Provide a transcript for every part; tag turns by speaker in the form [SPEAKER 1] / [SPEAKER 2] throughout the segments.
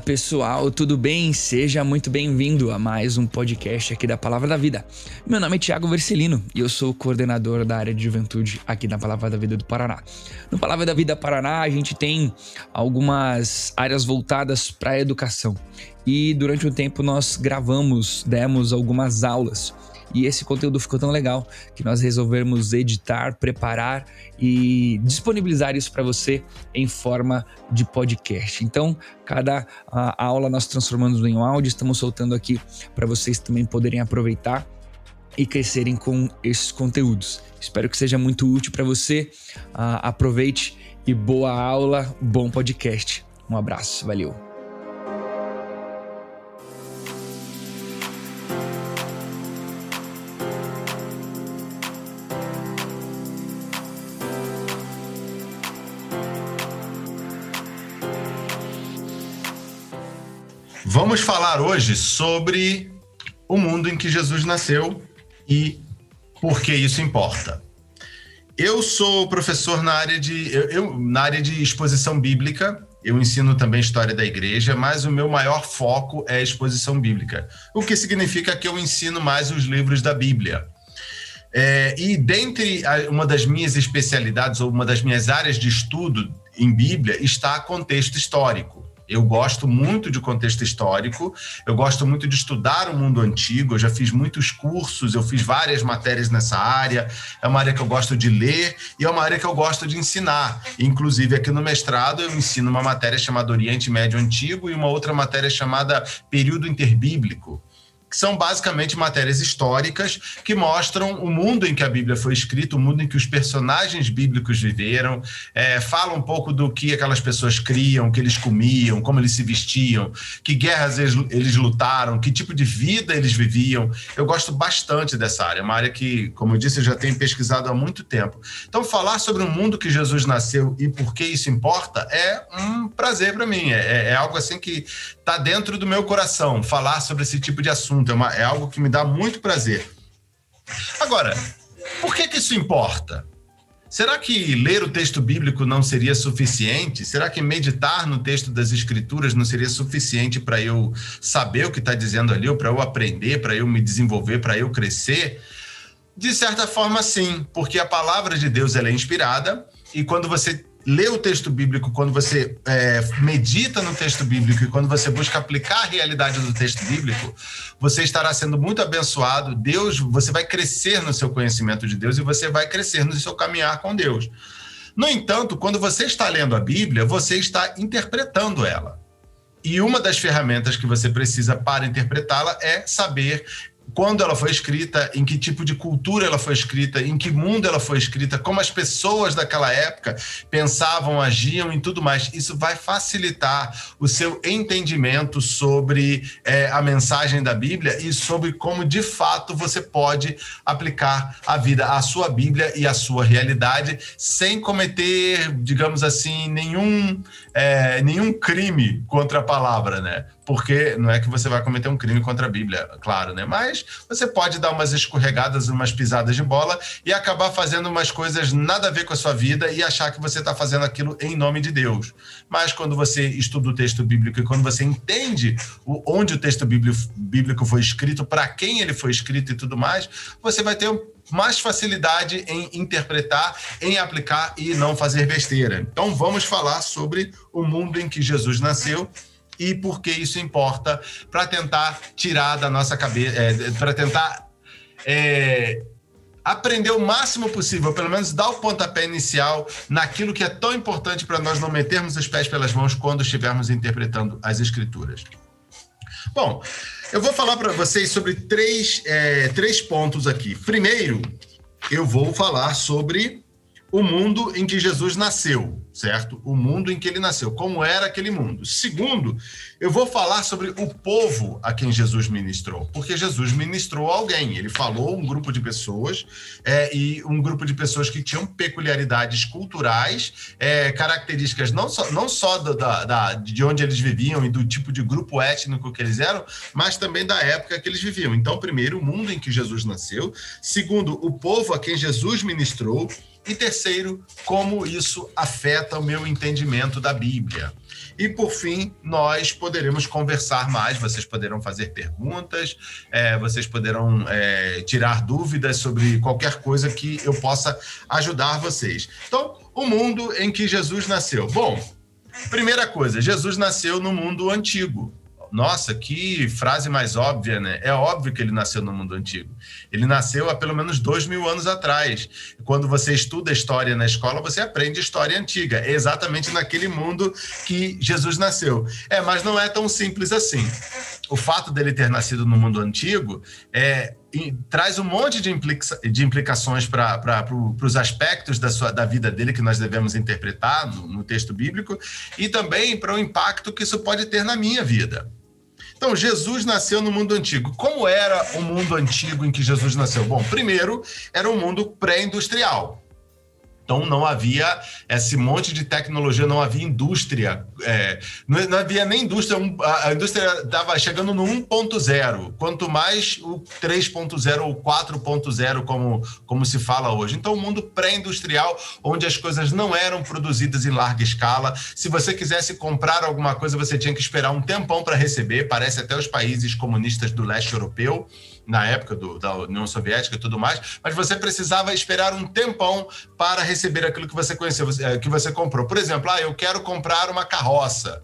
[SPEAKER 1] pessoal, tudo bem? Seja muito bem-vindo a mais um podcast aqui da Palavra da Vida. Meu nome é Tiago Vercelino e eu sou coordenador da área de juventude aqui na Palavra da Vida do Paraná. No Palavra da Vida Paraná, a gente tem algumas áreas voltadas para a educação e durante um tempo nós gravamos, demos algumas aulas e esse conteúdo ficou tão legal que nós resolvemos editar, preparar e disponibilizar isso para você em forma de podcast. Então, cada aula nós transformamos em um áudio, estamos soltando aqui para vocês também poderem aproveitar e crescerem com esses conteúdos. Espero que seja muito útil para você. Uh, aproveite e boa aula, bom podcast. Um abraço, valeu.
[SPEAKER 2] Vamos falar hoje sobre o mundo em que Jesus nasceu e por que isso importa. Eu sou professor na área de, eu, eu, na área de exposição bíblica, eu ensino também história da igreja, mas o meu maior foco é exposição bíblica, o que significa que eu ensino mais os livros da Bíblia. É, e dentre a, uma das minhas especialidades, ou uma das minhas áreas de estudo em Bíblia, está contexto histórico. Eu gosto muito de contexto histórico, eu gosto muito de estudar o mundo antigo, eu já fiz muitos cursos, eu fiz várias matérias nessa área, é uma área que eu gosto de ler e é uma área que eu gosto de ensinar. Inclusive, aqui no mestrado, eu ensino uma matéria chamada Oriente Médio Antigo e uma outra matéria chamada Período Interbíblico que são basicamente matérias históricas que mostram o mundo em que a Bíblia foi escrita, o mundo em que os personagens bíblicos viveram, é, fala um pouco do que aquelas pessoas criam, que eles comiam, como eles se vestiam, que guerras eles, eles lutaram, que tipo de vida eles viviam. Eu gosto bastante dessa área, é uma área que, como eu disse, eu já tenho pesquisado há muito tempo. Então, falar sobre o mundo que Jesus nasceu e por que isso importa é um prazer para mim, é, é algo assim que está dentro do meu coração, falar sobre esse tipo de assunto é, uma, é algo que me dá muito prazer. Agora, por que, que isso importa? Será que ler o texto bíblico não seria suficiente? Será que meditar no texto das Escrituras não seria suficiente para eu saber o que está dizendo ali, ou para eu aprender, para eu me desenvolver, para eu crescer? De certa forma, sim, porque a palavra de Deus é inspirada e quando você lê o texto bíblico, quando você é, medita no texto bíblico e quando você busca aplicar a realidade do texto bíblico, você estará sendo muito abençoado. Deus, você vai crescer no seu conhecimento de Deus e você vai crescer no seu caminhar com Deus. No entanto, quando você está lendo a Bíblia, você está interpretando ela. E uma das ferramentas que você precisa para interpretá-la é saber quando ela foi escrita, em que tipo de cultura ela foi escrita, em que mundo ela foi escrita, como as pessoas daquela época pensavam, agiam e tudo mais. Isso vai facilitar o seu entendimento sobre é, a mensagem da Bíblia e sobre como de fato você pode aplicar a vida, a sua Bíblia e a sua realidade sem cometer, digamos assim, nenhum, é, nenhum crime contra a palavra, né? Porque não é que você vai cometer um crime contra a Bíblia, claro, né? Mas você pode dar umas escorregadas, umas pisadas de bola e acabar fazendo umas coisas nada a ver com a sua vida e achar que você está fazendo aquilo em nome de Deus. Mas quando você estuda o texto bíblico e quando você entende onde o texto bíblico foi escrito, para quem ele foi escrito e tudo mais, você vai ter mais facilidade em interpretar, em aplicar e não fazer besteira. Então vamos falar sobre o mundo em que Jesus nasceu e por que isso importa para tentar tirar da nossa cabeça, é, para tentar é, aprender o máximo possível, pelo menos dar o pontapé inicial naquilo que é tão importante para nós não metermos os pés pelas mãos quando estivermos interpretando as escrituras. Bom, eu vou falar para vocês sobre três, é, três pontos aqui. Primeiro, eu vou falar sobre o mundo em que Jesus nasceu, certo? O mundo em que ele nasceu, como era aquele mundo. Segundo, eu vou falar sobre o povo a quem Jesus ministrou, porque Jesus ministrou alguém. Ele falou um grupo de pessoas é, e um grupo de pessoas que tinham peculiaridades culturais, é, características não só, não só da, da, de onde eles viviam e do tipo de grupo étnico que eles eram, mas também da época que eles viviam. Então, primeiro, o mundo em que Jesus nasceu. Segundo, o povo a quem Jesus ministrou. E terceiro, como isso afeta o meu entendimento da Bíblia. E por fim, nós poderemos conversar mais, vocês poderão fazer perguntas, é, vocês poderão é, tirar dúvidas sobre qualquer coisa que eu possa ajudar vocês. Então, o mundo em que Jesus nasceu. Bom, primeira coisa, Jesus nasceu no mundo antigo. Nossa, que frase mais óbvia, né? É óbvio que ele nasceu no mundo antigo. Ele nasceu há pelo menos dois mil anos atrás. Quando você estuda história na escola, você aprende história antiga. É exatamente naquele mundo que Jesus nasceu. É, mas não é tão simples assim. O fato dele ter nascido no mundo antigo é, traz um monte de, implica de implicações para pro, os aspectos da, sua, da vida dele que nós devemos interpretar no, no texto bíblico e também para o impacto que isso pode ter na minha vida. Então, Jesus nasceu no mundo antigo. Como era o mundo antigo em que Jesus nasceu? Bom, primeiro, era um mundo pré-industrial. Então não havia esse monte de tecnologia, não havia indústria, é, não, havia nem indústria, a indústria estava chegando no 1.0, quanto mais o 3.0 ou 4.0, como, como se fala hoje. Então, o um mundo pré-industrial, onde as coisas não eram produzidas em larga escala. Se você quisesse comprar alguma coisa, você tinha que esperar um tempão para receber, parece até os países comunistas do leste europeu na época do, da União Soviética e tudo mais, mas você precisava esperar um tempão para receber aquilo que você conheceu, eh, que você comprou. Por exemplo, ah, eu quero comprar uma carroça.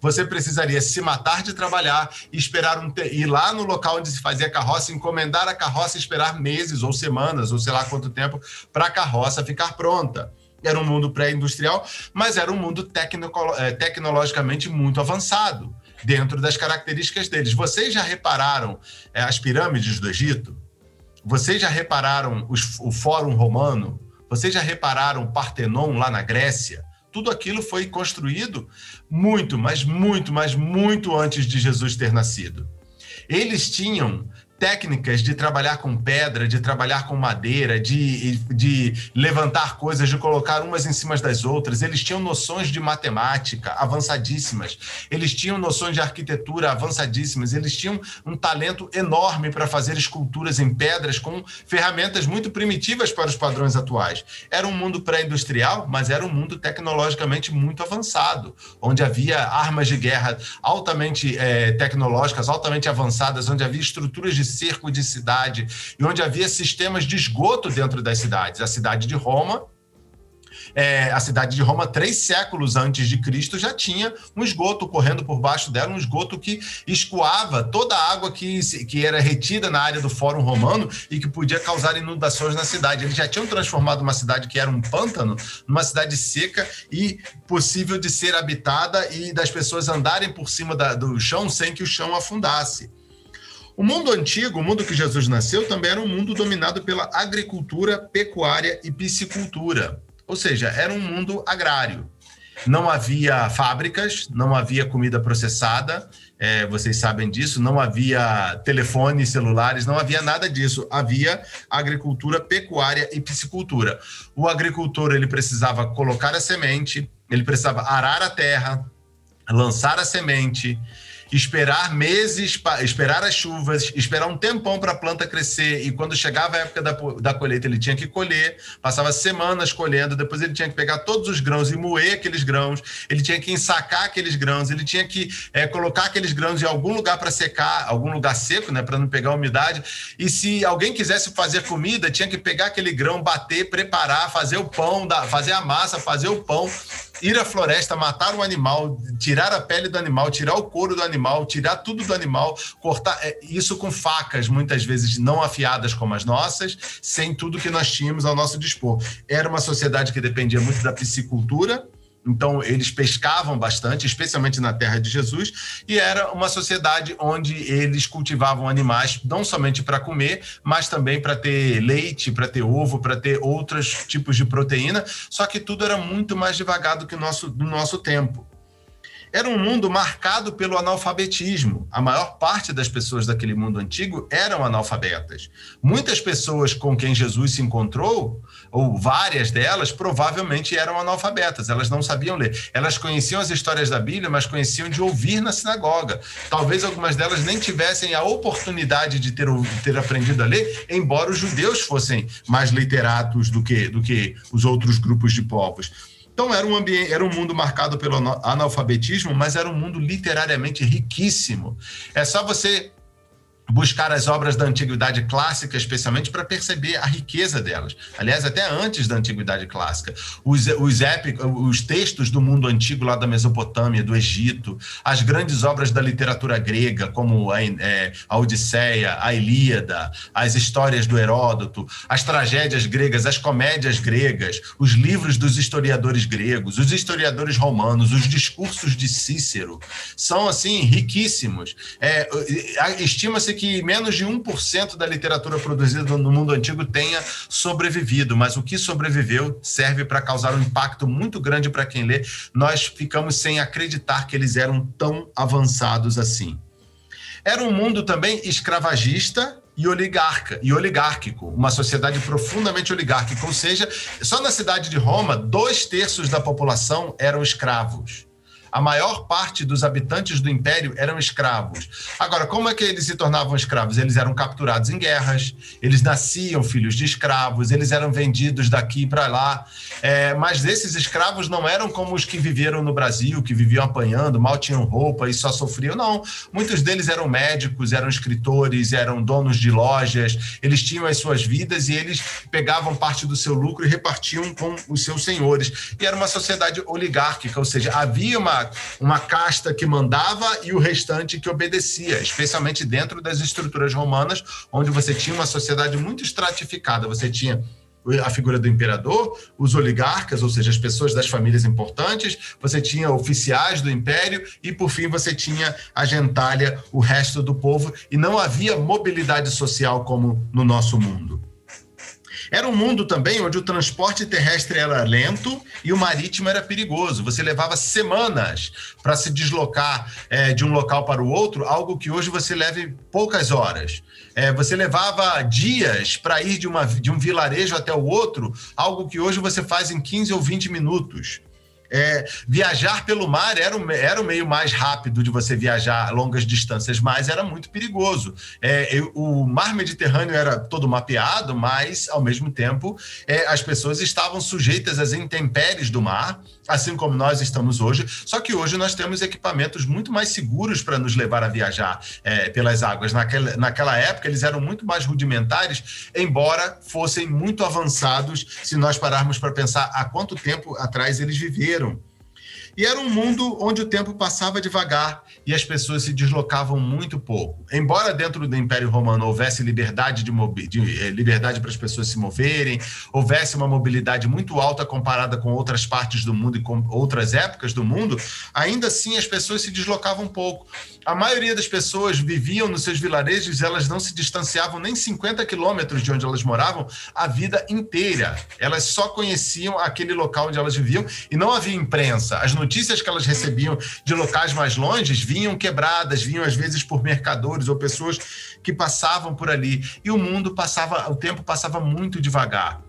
[SPEAKER 2] Você precisaria se matar de trabalhar e esperar um te... ir lá no local onde se fazia a carroça, encomendar a carroça e esperar meses ou semanas ou sei lá quanto tempo para a carroça ficar pronta. Era um mundo pré-industrial, mas era um mundo tecno... Eh, tecnologicamente muito avançado dentro das características deles. Vocês já repararam é, as pirâmides do Egito? Vocês já repararam os, o Fórum Romano? Vocês já repararam o Partenon lá na Grécia? Tudo aquilo foi construído muito, mas muito, mas muito antes de Jesus ter nascido. Eles tinham técnicas de trabalhar com pedra, de trabalhar com madeira, de, de levantar coisas, de colocar umas em cima das outras. Eles tinham noções de matemática avançadíssimas, eles tinham noções de arquitetura avançadíssimas, eles tinham um talento enorme para fazer esculturas em pedras com ferramentas muito primitivas para os padrões atuais. Era um mundo pré-industrial, mas era um mundo tecnologicamente muito avançado, onde havia armas de guerra altamente é, tecnológicas, altamente avançadas, onde havia estruturas de cerco de cidade e onde havia sistemas de esgoto dentro das cidades. A cidade de Roma é, a cidade de Roma, três séculos antes de Cristo, já tinha um esgoto correndo por baixo dela, um esgoto que escoava toda a água que, que era retida na área do Fórum Romano e que podia causar inundações na cidade. Eles já tinham transformado uma cidade que era um pântano numa cidade seca e possível de ser habitada e das pessoas andarem por cima da, do chão sem que o chão afundasse. O mundo antigo, o mundo que Jesus nasceu, também era um mundo dominado pela agricultura, pecuária e piscicultura. Ou seja, era um mundo agrário. Não havia fábricas, não havia comida processada, é, vocês sabem disso, não havia telefones celulares, não havia nada disso. Havia agricultura, pecuária e piscicultura. O agricultor ele precisava colocar a semente, ele precisava arar a terra, lançar a semente, esperar meses, esperar as chuvas, esperar um tempão para a planta crescer. E quando chegava a época da, da colheita ele tinha que colher, passava semanas colhendo, depois ele tinha que pegar todos os grãos e moer aqueles grãos, ele tinha que ensacar aqueles grãos, ele tinha que é, colocar aqueles grãos em algum lugar para secar, algum lugar seco, né, para não pegar umidade. E se alguém quisesse fazer comida, tinha que pegar aquele grão, bater, preparar, fazer o pão, fazer a massa, fazer o pão ir à floresta, matar um animal, tirar a pele do animal, tirar o couro do animal, tirar tudo do animal, cortar é, isso com facas, muitas vezes não afiadas como as nossas, sem tudo que nós tínhamos ao nosso dispor. Era uma sociedade que dependia muito da piscicultura, então, eles pescavam bastante, especialmente na terra de Jesus, e era uma sociedade onde eles cultivavam animais não somente para comer, mas também para ter leite, para ter ovo, para ter outros tipos de proteína, só que tudo era muito mais devagar do que o nosso, do nosso tempo. Era um mundo marcado pelo analfabetismo. A maior parte das pessoas daquele mundo antigo eram analfabetas. Muitas pessoas com quem Jesus se encontrou, ou várias delas, provavelmente eram analfabetas. Elas não sabiam ler. Elas conheciam as histórias da Bíblia, mas conheciam de ouvir na sinagoga. Talvez algumas delas nem tivessem a oportunidade de ter, de ter aprendido a ler, embora os judeus fossem mais literatos do que, do que os outros grupos de povos. Então era um ambiente, era um mundo marcado pelo analfabetismo, mas era um mundo literariamente riquíssimo. É só você buscar as obras da antiguidade clássica, especialmente para perceber a riqueza delas. Aliás, até antes da antiguidade clássica, os, os, épicos, os textos do mundo antigo lá da Mesopotâmia, do Egito, as grandes obras da literatura grega, como a, é, a Odisseia, a Ilíada, as histórias do Heródoto, as tragédias gregas, as comédias gregas, os livros dos historiadores gregos, os historiadores romanos, os discursos de Cícero, são assim riquíssimos. É, Estima-se que menos de 1% da literatura produzida no mundo antigo tenha sobrevivido, mas o que sobreviveu serve para causar um impacto muito grande para quem lê. Nós ficamos sem acreditar que eles eram tão avançados assim. Era um mundo também escravagista e oligarca e oligárquico, uma sociedade profundamente oligárquica, ou seja, só na cidade de Roma, dois terços da população eram escravos a maior parte dos habitantes do império eram escravos. Agora, como é que eles se tornavam escravos? Eles eram capturados em guerras, eles nasciam filhos de escravos, eles eram vendidos daqui para lá. É, mas esses escravos não eram como os que viveram no Brasil, que viviam apanhando, mal tinham roupa e só sofriam. Não. Muitos deles eram médicos, eram escritores, eram donos de lojas, eles tinham as suas vidas e eles pegavam parte do seu lucro e repartiam com os seus senhores. E era uma sociedade oligárquica, ou seja, havia uma uma, casta que mandava e o restante que obedecia, especialmente dentro das estruturas romanas, onde você tinha uma sociedade muito estratificada. Você tinha a figura do imperador, os oligarcas, ou seja, as pessoas das famílias importantes, você tinha oficiais do império e, por fim, você tinha a gentalha, o resto do povo, e não havia mobilidade social como no nosso mundo. Era um mundo também onde o transporte terrestre era lento e o marítimo era perigoso. Você levava semanas para se deslocar é, de um local para o outro, algo que hoje você leva poucas horas. É, você levava dias para ir de, uma, de um vilarejo até o outro, algo que hoje você faz em 15 ou 20 minutos. É, viajar pelo mar era o, era o meio mais rápido de você viajar longas distâncias, mas era muito perigoso. É, eu, o mar Mediterrâneo era todo mapeado, mas, ao mesmo tempo, é, as pessoas estavam sujeitas às intempéries do mar, assim como nós estamos hoje. Só que hoje nós temos equipamentos muito mais seguros para nos levar a viajar é, pelas águas. Naquela, naquela época, eles eram muito mais rudimentares, embora fossem muito avançados, se nós pararmos para pensar há quanto tempo atrás eles viveram e era um mundo onde o tempo passava devagar e as pessoas se deslocavam muito pouco. Embora dentro do Império Romano houvesse liberdade de, de eh, liberdade para as pessoas se moverem, houvesse uma mobilidade muito alta comparada com outras partes do mundo e com outras épocas do mundo, ainda assim as pessoas se deslocavam pouco. A maioria das pessoas viviam nos seus vilarejos, elas não se distanciavam nem 50 quilômetros de onde elas moravam a vida inteira. Elas só conheciam aquele local onde elas viviam e não havia imprensa. As que elas recebiam de locais mais longes vinham quebradas, vinham às vezes por mercadores ou pessoas que passavam por ali. E o mundo passava, o tempo passava muito devagar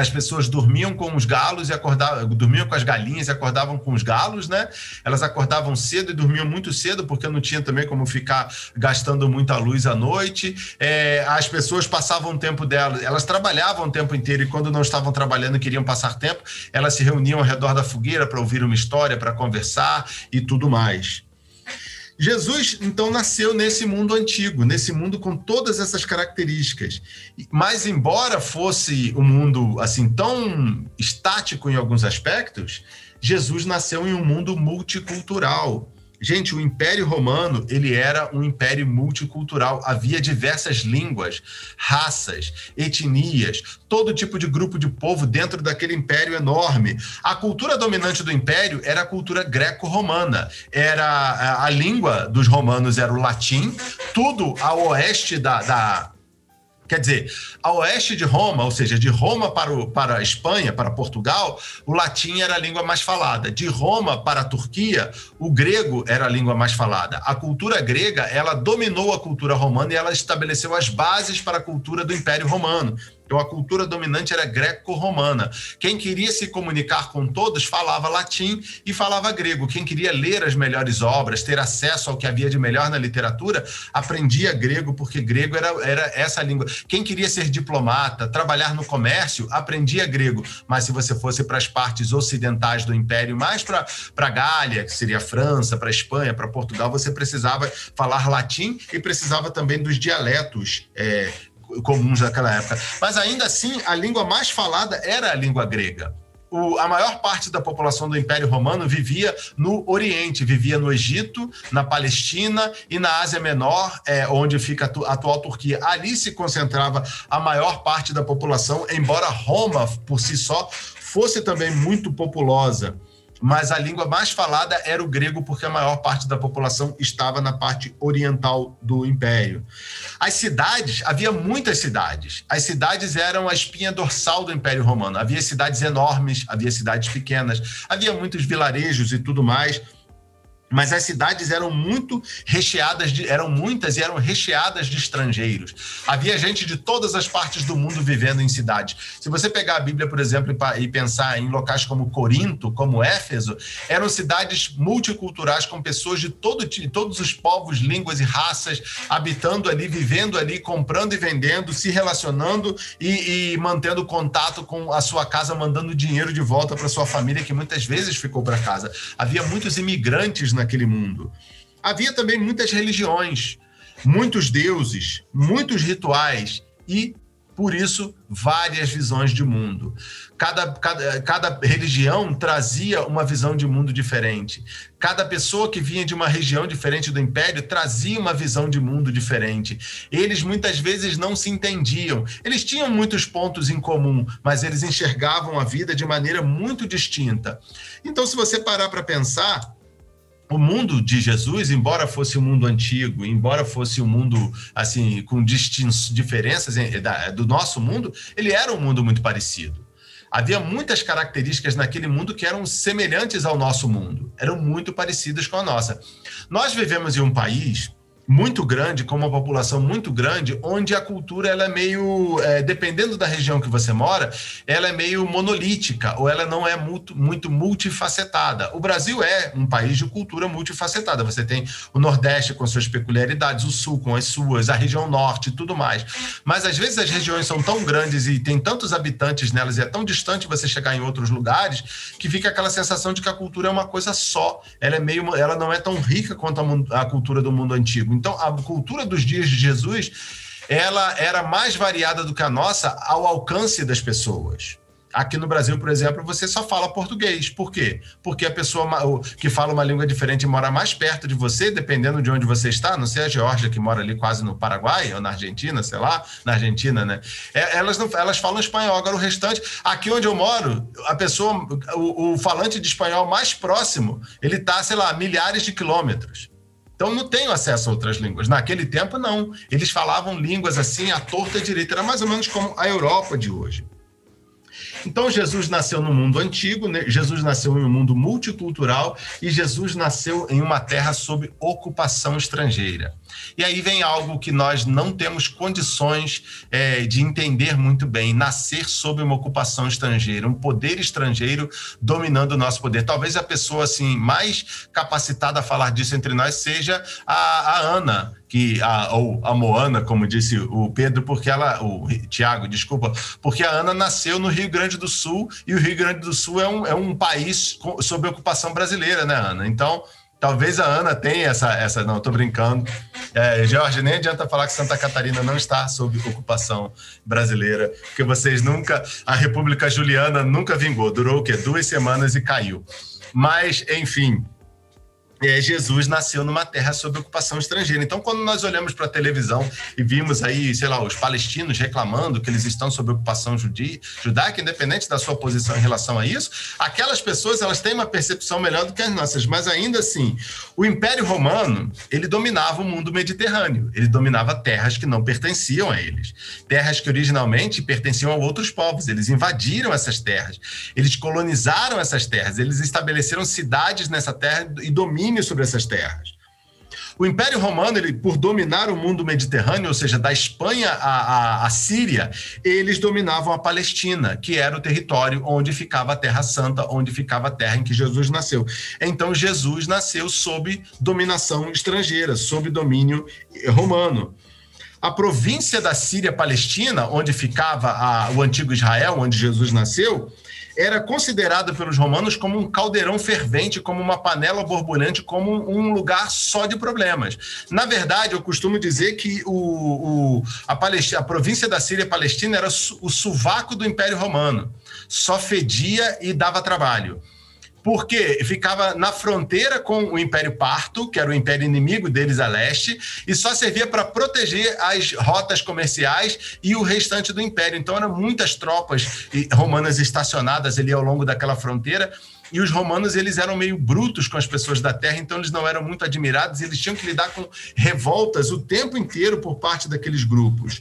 [SPEAKER 2] as pessoas dormiam com os galos e acordavam, dormiam com as galinhas e acordavam com os galos, né? Elas acordavam cedo e dormiam muito cedo, porque não tinha também como ficar gastando muita luz à noite. É, as pessoas passavam o tempo delas, elas trabalhavam o tempo inteiro e quando não estavam trabalhando e queriam passar tempo, elas se reuniam ao redor da fogueira para ouvir uma história, para conversar e tudo mais. Jesus, então, nasceu nesse mundo antigo, nesse mundo com todas essas características. Mas, embora fosse um mundo assim tão estático em alguns aspectos, Jesus nasceu em um mundo multicultural. Gente, o Império Romano, ele era um império multicultural. Havia diversas línguas, raças, etnias, todo tipo de grupo de povo dentro daquele império enorme. A cultura dominante do império era a cultura greco-romana. Era a, a, língua dos romanos era o latim. Tudo ao oeste da, da Quer dizer, a oeste de Roma, ou seja, de Roma para, o, para a Espanha, para Portugal, o latim era a língua mais falada. De Roma para a Turquia, o grego era a língua mais falada. A cultura grega, ela dominou a cultura romana e ela estabeleceu as bases para a cultura do Império Romano. Então a cultura dominante era greco-romana. Quem queria se comunicar com todos falava latim e falava grego. Quem queria ler as melhores obras, ter acesso ao que havia de melhor na literatura, aprendia grego, porque grego era, era essa língua. Quem queria ser diplomata, trabalhar no comércio, aprendia grego. Mas se você fosse para as partes ocidentais do império, mais para a Gália, que seria a França, para a Espanha, para Portugal, você precisava falar latim e precisava também dos dialetos. É, comuns daquela época. Mas ainda assim, a língua mais falada era a língua grega. O, a maior parte da população do Império Romano vivia no Oriente, vivia no Egito, na Palestina e na Ásia Menor, é, onde fica a atual Turquia. Ali se concentrava a maior parte da população, embora Roma, por si só, fosse também muito populosa mas a língua mais falada era o grego, porque a maior parte da população estava na parte oriental do império. As cidades, havia muitas cidades. As cidades eram a espinha dorsal do Império Romano. Havia cidades enormes, havia cidades pequenas, havia muitos vilarejos e tudo mais mas as cidades eram muito recheadas de, eram muitas e eram recheadas de estrangeiros. Havia gente de todas as partes do mundo vivendo em cidades. Se você pegar a Bíblia, por exemplo, e pensar em locais como Corinto, como Éfeso, eram cidades multiculturais com pessoas de todo, todos os povos, línguas e raças habitando ali, vivendo ali, comprando e vendendo, se relacionando e, e mantendo contato com a sua casa, mandando dinheiro de volta para sua família que muitas vezes ficou para casa. Havia muitos imigrantes naquele mundo. Havia também muitas religiões, muitos deuses, muitos rituais e, por isso, várias visões de mundo. Cada, cada, cada religião trazia uma visão de mundo diferente. Cada pessoa que vinha de uma região diferente do império trazia uma visão de mundo diferente. Eles muitas vezes não se entendiam. Eles tinham muitos pontos em comum, mas eles enxergavam a vida de maneira muito distinta. Então, se você parar para pensar, o mundo de Jesus, embora fosse um mundo antigo, embora fosse um mundo assim com diferenças do nosso mundo, ele era um mundo muito parecido. Havia muitas características naquele mundo que eram semelhantes ao nosso mundo, eram muito parecidas com a nossa. Nós vivemos em um país muito grande, com uma população muito grande, onde a cultura ela é meio, é, dependendo da região que você mora, ela é meio monolítica ou ela não é muito, muito multifacetada. O Brasil é um país de cultura multifacetada. Você tem o Nordeste com suas peculiaridades, o Sul com as suas, a região Norte e tudo mais. Mas às vezes as regiões são tão grandes e tem tantos habitantes nelas e é tão distante você chegar em outros lugares que fica aquela sensação de que a cultura é uma coisa só. Ela é meio, ela não é tão rica quanto a, a cultura do mundo antigo. Então, a cultura dos dias de Jesus, ela era mais variada do que a nossa ao alcance das pessoas. Aqui no Brasil, por exemplo, você só fala português. Por quê? Porque a pessoa que fala uma língua diferente mora mais perto de você, dependendo de onde você está. Não sei a Geórgia, que mora ali quase no Paraguai ou na Argentina, sei lá, na Argentina, né? É, elas, não, elas falam espanhol. Agora, o restante, aqui onde eu moro, a pessoa, o, o falante de espanhol mais próximo, ele está, sei lá, milhares de quilômetros. Então não tenho acesso a outras línguas. Naquele tempo, não. Eles falavam línguas assim, à torta direita. Era mais ou menos como a Europa de hoje. Então Jesus nasceu no mundo antigo, né? Jesus nasceu em um mundo multicultural e Jesus nasceu em uma terra sob ocupação estrangeira. E aí vem algo que nós não temos condições é, de entender muito bem: nascer sob uma ocupação estrangeira, um poder estrangeiro dominando o nosso poder. Talvez a pessoa assim mais capacitada a falar disso entre nós seja a, a Ana, que a, ou a Moana, como disse o Pedro, porque ela, o Tiago, desculpa, porque a Ana nasceu no Rio Grande do Sul e o Rio Grande do Sul é um, é um país sob ocupação brasileira, né, Ana? Então, talvez a Ana tenha essa, essa não, estou brincando. É, Jorge, nem adianta falar que Santa Catarina não está sob ocupação brasileira, porque vocês nunca, a República Juliana nunca vingou, durou o quê? Duas semanas e caiu. Mas, enfim, é, Jesus nasceu numa terra sob ocupação estrangeira. Então, quando nós olhamos para a televisão e vimos aí, sei lá, os palestinos reclamando que eles estão sob ocupação judaica, independente da sua posição em relação a isso, aquelas pessoas elas têm uma percepção melhor do que as nossas. Mas ainda assim, o Império Romano ele dominava o mundo mediterrâneo. Ele dominava terras que não pertenciam a eles, terras que originalmente pertenciam a outros povos. Eles invadiram essas terras, eles colonizaram essas terras, eles estabeleceram cidades nessa terra e dominam domínio sobre essas terras. O Império Romano, ele, por dominar o mundo mediterrâneo, ou seja, da Espanha à, à, à, Síria, eles dominavam a Palestina, que era o território onde ficava a Terra Santa, onde ficava a terra em que Jesus nasceu. Então, Jesus nasceu sob dominação estrangeira, sob domínio romano. A província da Síria Palestina, onde ficava a, o antigo Israel, onde Jesus nasceu, era considerado pelos romanos como um caldeirão fervente, como uma panela borbulhante, como um lugar só de problemas. Na verdade, eu costumo dizer que o, o a, a província da Síria Palestina era o sovaco do Império Romano. Só fedia e dava trabalho porque ficava na fronteira com o Império Parto, que era o império inimigo deles a leste, e só servia para proteger as rotas comerciais e o restante do império. Então eram muitas tropas romanas estacionadas ali ao longo daquela fronteira. E os romanos eles eram meio brutos com as pessoas da terra, então eles não eram muito admirados, eles tinham que lidar com revoltas o tempo inteiro por parte daqueles grupos.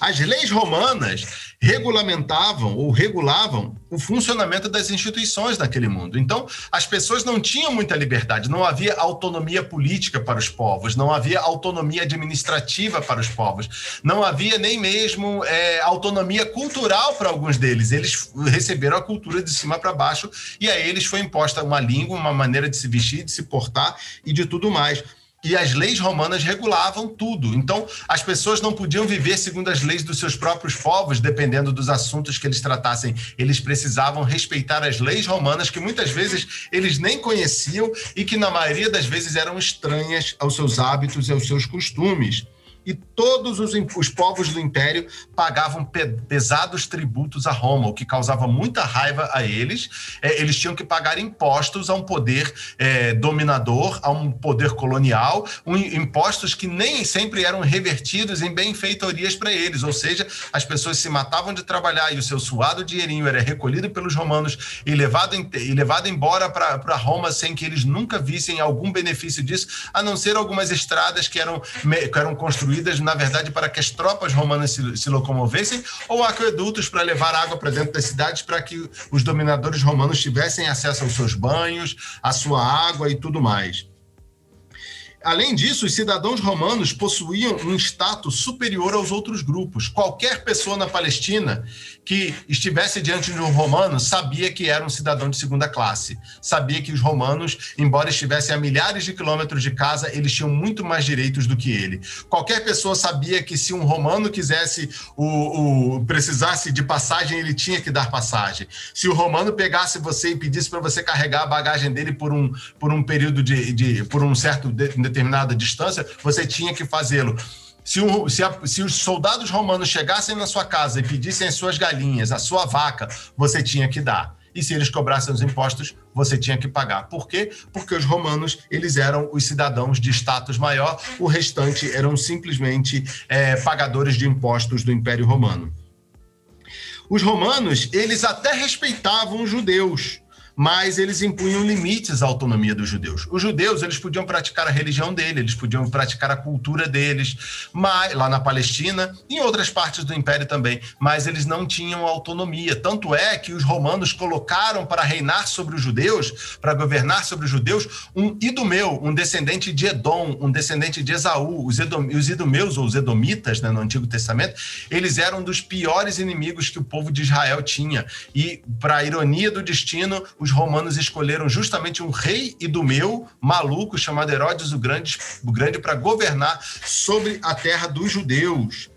[SPEAKER 2] As leis romanas regulamentavam ou regulavam o funcionamento das instituições naquele mundo. Então, as pessoas não tinham muita liberdade, não havia autonomia política para os povos, não havia autonomia administrativa para os povos, não havia nem mesmo é, autonomia cultural para alguns deles. Eles receberam a cultura de cima para baixo e a eles foi imposta uma língua, uma maneira de se vestir, de se portar e de tudo mais e as leis romanas regulavam tudo. Então, as pessoas não podiam viver segundo as leis dos seus próprios povos, dependendo dos assuntos que eles tratassem. Eles precisavam respeitar as leis romanas, que muitas vezes eles nem conheciam e que, na maioria das vezes, eram estranhas aos seus hábitos e aos seus costumes e todos os, os povos do império pagavam pe pesados tributos a Roma, o que causava muita raiva a eles. É, eles tinham que pagar impostos a um poder é, dominador, a um poder colonial, um, impostos que nem sempre eram revertidos em benfeitorias para eles, ou seja, as pessoas se matavam de trabalhar e o seu suado dinheirinho era recolhido pelos romanos e levado, em, e levado embora para Roma sem que eles nunca vissem algum benefício disso, a não ser algumas estradas que eram, que eram construídas construídas, na verdade, para que as tropas romanas se, se locomovessem, ou aquedutos para levar água para dentro das cidades para que os dominadores romanos tivessem acesso aos seus banhos, à sua água e tudo mais. Além disso, os cidadãos romanos possuíam um status superior aos outros grupos. Qualquer pessoa na Palestina que estivesse diante de um romano sabia que era um cidadão de segunda classe. Sabia que os romanos, embora estivessem a milhares de quilômetros de casa, eles tinham muito mais direitos do que ele. Qualquer pessoa sabia que se um romano quisesse o, o precisasse de passagem, ele tinha que dar passagem. Se o romano pegasse você e pedisse para você carregar a bagagem dele por um, por um período de, de por um certo de, determinada distância, você tinha que fazê-lo. Se, um, se, se, os soldados romanos chegassem na sua casa e pedissem as suas galinhas, a sua vaca, você tinha que dar. E se eles cobrassem os impostos, você tinha que pagar. Por quê? Porque os romanos eles eram os cidadãos de status maior, o restante eram simplesmente é, pagadores de impostos do Império Romano. Os romanos eles até respeitavam os judeus, mas eles impunham limites à autonomia dos judeus. Os judeus eles podiam praticar a religião dele, eles podiam praticar a cultura deles, mas, lá na Palestina e em outras partes do Império também, mas eles não tinham autonomia. Tanto é que os romanos colocaram para reinar sobre os judeus, para governar sobre os judeus, um idumeu, um descendente de Edom, um descendente de Esaú. Os, Edom, os idumeus, ou os edomitas, né, no Antigo Testamento, eles eram dos piores inimigos que o povo de Israel tinha. E, para ironia do destino, os romanos escolheram justamente um rei idumeu maluco chamado Herodes o Grande, o Grande para governar sobre a terra dos judeus.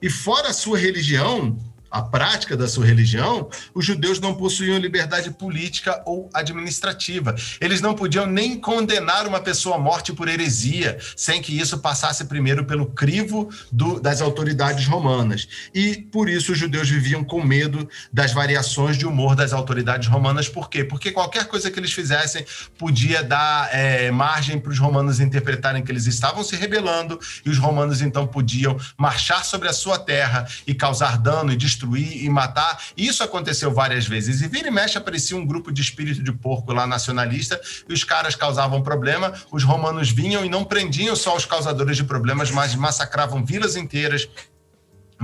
[SPEAKER 2] E fora a sua religião, a prática da sua religião, os judeus não possuíam liberdade política ou administrativa. Eles não podiam nem condenar uma pessoa à morte por heresia, sem que isso passasse primeiro pelo crivo do, das autoridades romanas. E por isso os judeus viviam com medo das variações de humor das autoridades romanas. Por quê? Porque qualquer coisa que eles fizessem podia dar é, margem para os romanos interpretarem que eles estavam se rebelando, e os romanos então podiam marchar sobre a sua terra e causar dano e destruir destruir e matar. Isso aconteceu várias vezes. E vira e mexe aparecia um grupo de espírito de porco lá nacionalista e os caras causavam problema. Os romanos vinham e não prendiam só os causadores de problemas, mas massacravam vilas inteiras,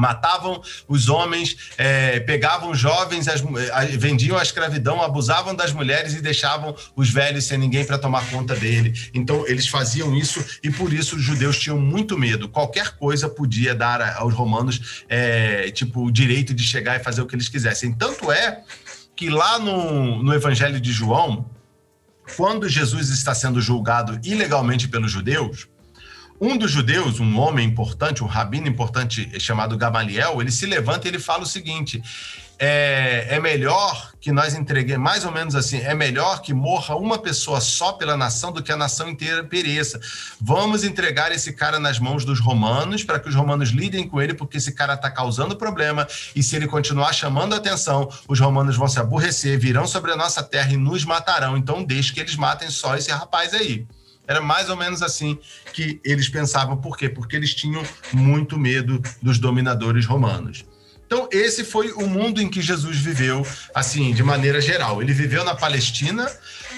[SPEAKER 2] matavam os homens, é, pegavam jovens, as, vendiam a escravidão, abusavam das mulheres e deixavam os velhos sem ninguém para tomar conta dele. Então eles faziam isso e por isso os judeus tinham muito medo. Qualquer coisa podia dar aos romanos é, tipo o direito de chegar e fazer o que eles quisessem. Tanto é que lá no, no Evangelho de João, quando Jesus está sendo julgado ilegalmente pelos judeus, um dos judeus, um homem importante, um rabino importante chamado Gamaliel, ele se levanta e ele fala o seguinte: é, é, melhor que nós entreguemos, mais ou menos assim, é melhor que morra uma pessoa só pela nação do que a nação inteira pereça. Vamos entregar esse cara nas mãos dos romanos para que os romanos lidem com ele, porque esse cara está causando problema e se ele continuar chamando atenção, os romanos vão se aborrecer, virão sobre a nossa terra e nos matarão. Então deixe que eles matem só esse rapaz aí. Era mais ou menos assim que eles pensavam. Por quê? Porque eles tinham muito medo dos dominadores romanos. Então, esse foi o mundo em que Jesus viveu, assim, de maneira geral. Ele viveu na Palestina,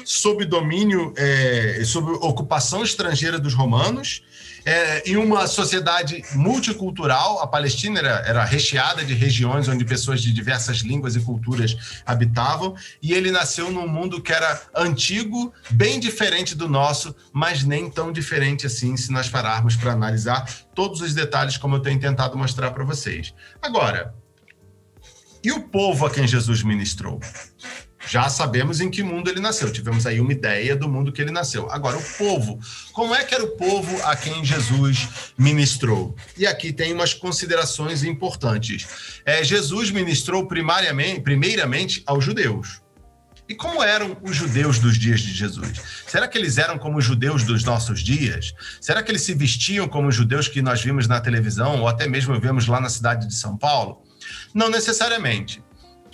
[SPEAKER 2] sob domínio, é, sob ocupação estrangeira dos romanos, é, em uma sociedade multicultural. A Palestina era, era recheada de regiões onde pessoas de diversas línguas e culturas habitavam, e ele nasceu num mundo que era antigo, bem diferente do nosso, mas nem tão diferente assim, se nós pararmos para analisar todos os detalhes, como eu tenho tentado mostrar para vocês. Agora, e o povo a quem Jesus ministrou? Já sabemos em que mundo ele nasceu, tivemos aí uma ideia do mundo que ele nasceu. Agora, o povo. Como é que era o povo a quem Jesus ministrou? E aqui tem umas considerações importantes. É, Jesus ministrou primariamente, primeiramente aos judeus. E como eram os judeus dos dias de Jesus? Será que eles eram como os judeus dos nossos dias? Será que eles se vestiam como os judeus que nós vimos na televisão ou até mesmo vemos lá na cidade de São Paulo? Não necessariamente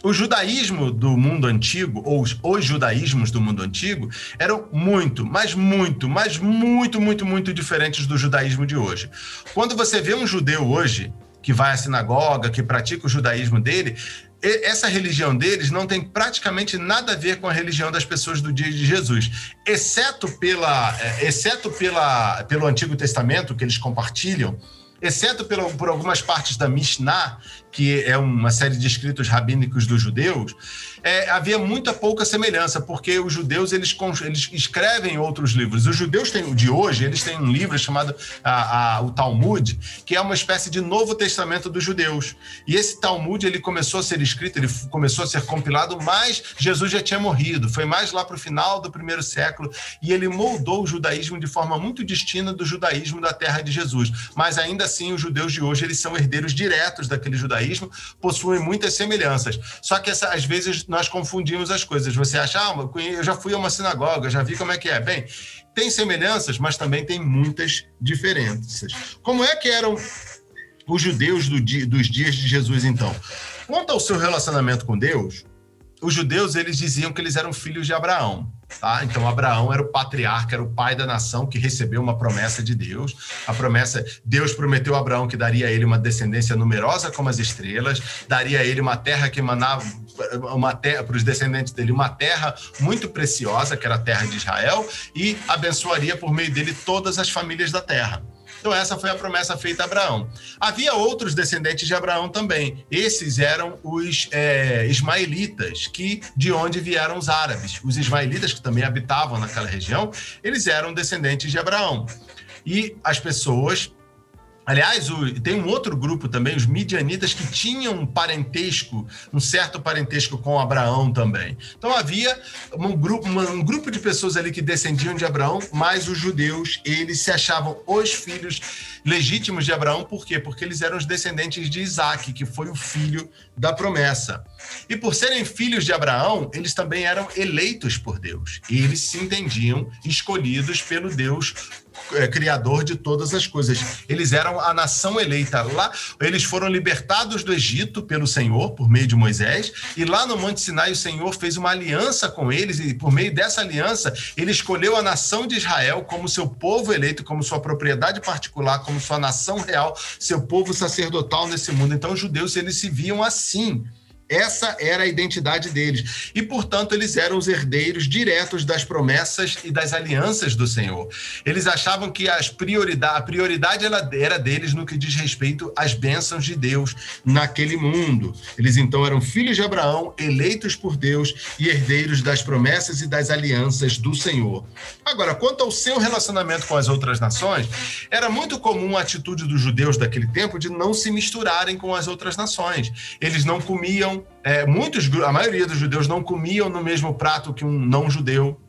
[SPEAKER 2] o judaísmo do mundo antigo, ou os, os, judaísmos do mundo antigo, eram muito, mas muito, mas muito, muito, muito diferentes do judaísmo de hoje. Quando você vê um judeu hoje, que vai à sinagoga, que pratica o judaísmo dele, essa religião deles não tem praticamente nada a ver com a religião das pessoas do dia de Jesus, exceto pela, é, exceto pela, pelo Antigo Testamento que eles compartilham, exceto pela, por algumas partes da Mishnah, que é uma série de escritos rabínicos dos judeus, é, havia muita pouca semelhança, porque os judeus eles, eles escrevem outros livros. Os judeus têm, de hoje, eles têm um livro chamado a, a, o Talmud, que é uma espécie de Novo Testamento dos judeus. E esse Talmud ele começou a ser escrito, ele começou a ser compilado, mas Jesus já tinha morrido. Foi mais lá para o final do primeiro século e ele moldou o judaísmo de forma muito distinta do judaísmo da terra de Jesus. Mas ainda assim, os judeus de hoje eles são herdeiros diretos daquele judaísmo, possuem muitas semelhanças. Só que essa, às vezes nós confundimos as coisas. Você acha, ah, eu já fui a uma sinagoga, já vi como é que é. Bem, tem semelhanças, mas também tem muitas diferenças. Como é que eram os judeus do dia, dos dias de Jesus, então? Quanto ao seu relacionamento com Deus, os judeus eles diziam que eles eram filhos de Abraão. Tá? Então, Abraão era o patriarca, era o pai da nação que recebeu uma promessa de Deus. A promessa, Deus prometeu a Abraão que daria a ele uma descendência numerosa como as estrelas, daria a ele uma terra que emanava uma terra para os descendentes dele, uma terra muito preciosa, que era a terra de Israel, e abençoaria por meio dele todas as famílias da terra. Então, essa foi a promessa feita a Abraão. Havia outros descendentes de Abraão também. Esses eram os é, ismaelitas, que de onde vieram os árabes. Os ismaelitas, que também habitavam naquela região, eles eram descendentes de Abraão. E as pessoas Aliás, o, tem um outro grupo também, os midianitas, que tinham um parentesco, um certo parentesco com Abraão também. Então havia um grupo, um grupo de pessoas ali que descendiam de Abraão, mas os judeus, eles se achavam os filhos legítimos de Abraão, por quê? Porque eles eram os descendentes de Isaac, que foi o filho da promessa. E por serem filhos de Abraão, eles também eram eleitos por Deus. E eles se entendiam escolhidos pelo Deus criador de todas as coisas. Eles eram a nação eleita. Lá, eles foram libertados do Egito pelo Senhor, por meio de Moisés, e lá no Monte Sinai o Senhor fez uma aliança com eles, e por meio dessa aliança, ele escolheu a nação de Israel como seu povo eleito, como sua propriedade particular, como sua nação real, seu povo sacerdotal nesse mundo. Então, os judeus, eles se viam assim Essa era a identidade deles. E, portanto, eles eram os herdeiros diretos das promessas e das alianças do Senhor. Eles achavam que as prioridade, a prioridade era deles no que diz respeito às bênçãos de Deus naquele mundo. Eles então eram filhos de Abraão, eleitos por Deus e herdeiros das promessas e das alianças do Senhor. Agora, quanto ao seu relacionamento com as outras nações, era muito comum a atitude dos judeus daquele tempo de não se misturarem com as outras nações. Eles não comiam é, muitos, a maioria dos judeus não comiam no mesmo prato que um não judeu,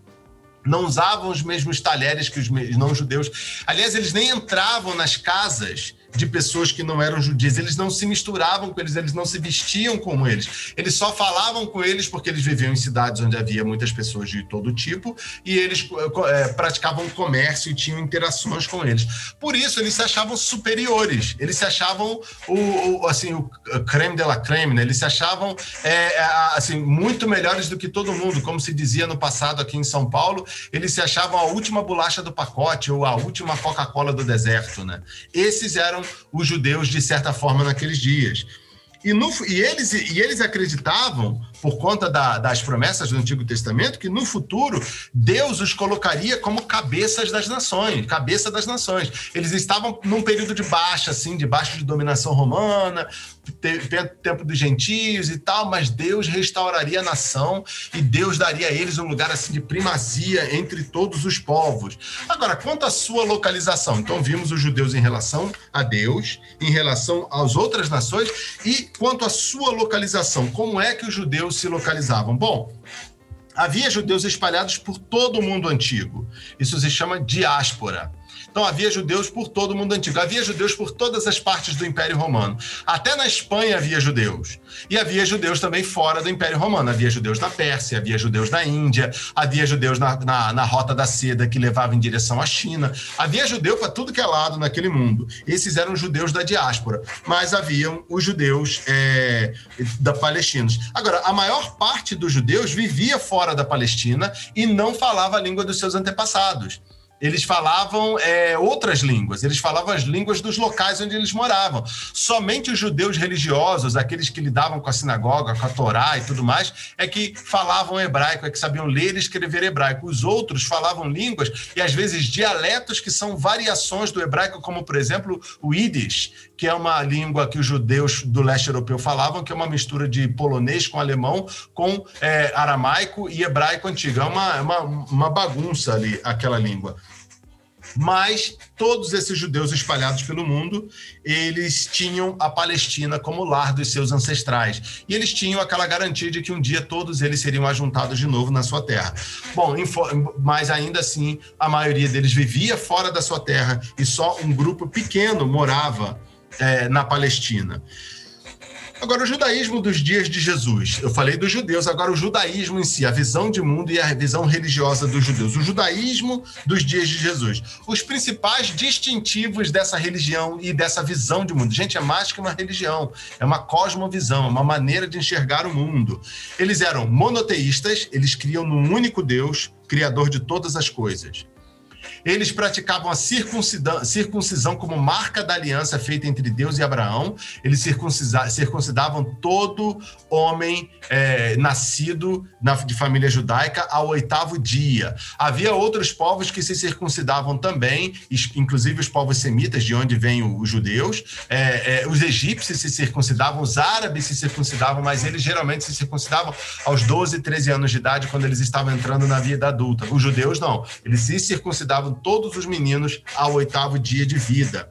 [SPEAKER 2] não usavam os mesmos talheres que os não judeus. Aliás, eles nem entravam nas casas de pessoas que não eram judias. Eles não se misturavam com eles, eles não se vestiam como eles. Eles só falavam com eles porque eles viviam em cidades onde havia muitas pessoas de todo tipo e eles é, praticavam comércio e tinham interações com eles. Por isso, eles se achavam superiores. Eles se achavam o, o assim, o creme de la creme, né? Eles se achavam é, assim, muito melhores do que todo mundo. Como se dizia no passado aqui em São Paulo, eles se achavam a última bolacha do pacote ou a última Coca-Cola do deserto, né? Esses eram eram os judeus, de certa forma, naqueles dias. E, no, e, eles, e eles acreditavam, por conta da, das promessas do Antigo Testamento, que no futuro Deus os colocaria como cabeças das nações, cabeça das nações. Eles estavam num período de baixa, assim, de baixa de dominação romana, tempo dos gentios e tal, mas Deus restauraria a nação e Deus daria a eles um lugar assim de primazia entre todos os povos. Agora, quanto à sua localização, então vimos os judeus em relação a Deus, em relação às outras nações e quanto à sua localização, como é que os judeus se localizavam? Bom, havia judeus espalhados por todo o mundo antigo. Isso se chama diáspora. Então havia judeus por todo o mundo antigo, havia judeus por todas as partes do Império Romano. Até na Espanha havia judeus. E havia judeus também fora do Império Romano. Havia judeus na Pérsia, havia judeus na Índia, havia judeus na, na, na Rota da Seda que levava em direção à China. Havia judeu para tudo que é lado naquele mundo. Esses eram judeus da diáspora. Mas haviam os judeus é, da palestinos. Agora, a maior parte dos judeus vivia fora da Palestina e não falava a língua dos seus antepassados eles falavam é, outras línguas, eles falavam as línguas dos locais onde eles moravam. Somente os judeus religiosos, aqueles que lidavam com a sinagoga, com a Torá e tudo mais, é que falavam hebraico, é que sabiam ler e escrever hebraico. Os outros falavam línguas e às vezes dialetos que são variações do hebraico, como por exemplo o Yiddish, que é uma língua que os judeus do leste europeu falavam, que é uma mistura de polonês com alemão, com é, aramaico e hebraico antigo. É uma, é uma, uma bagunça ali aquela língua. Mas todos esses judeus espalhados pelo mundo, eles tinham a Palestina como lar dos seus ancestrais. E eles tinham aquela garantia de que um dia todos eles seriam ajuntados de novo na sua terra. Bom, mas ainda assim, a maioria deles vivia fora da sua terra e só um grupo pequeno morava é, na Palestina. Agora, o judaísmo dos dias de Jesus. Eu falei dos judeus, agora o judaísmo em si, a visão de mundo e a visão religiosa dos judeus. O judaísmo dos dias de Jesus. Os principais distintivos dessa religião e dessa visão de mundo. Gente, é mais que uma religião, é uma cosmovisão, é uma maneira de enxergar o mundo. Eles eram monoteístas, eles criam num único Deus, criador de todas as coisas. Eles praticavam a circuncisão, como marca da aliança feita entre Deus e Abraão. Eles circuncidavam todo homem é, nascido na, de família judaica ao oitavo dia. Havia outros povos que se circuncidavam também, inclusive os povos semitas, de onde vêm os judeus. É, é, os egípcios se circuncidavam, os árabes se circuncidavam, mas eles geralmente se circuncidavam aos 12, 13 anos de idade, quando eles estavam entrando na vida adulta. Os judeus não. Eles se circuncidavam todos os meninos ao oitavo dia de vida.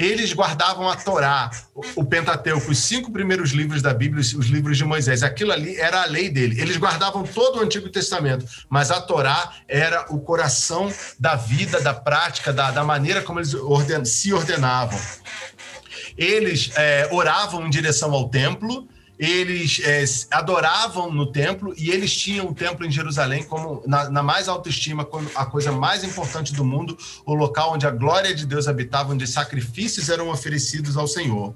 [SPEAKER 2] Eles guardavam a Torá, o Pentateuco, os cinco primeiros livros da Bíblia, os livros de Moisés. Aquilo ali era a lei dele. Eles guardavam todo o Antigo Testamento, mas a Torá era o coração da vida, da prática, da, da maneira como eles orden se ordenavam. Eles é, oravam em direção ao templo, eles é, adoravam no templo e eles tinham o templo em Jerusalém como na, na, mais autoestima, como a coisa mais importante do mundo, o local onde a glória de Deus habitava, onde sacrifícios eram oferecidos ao Senhor.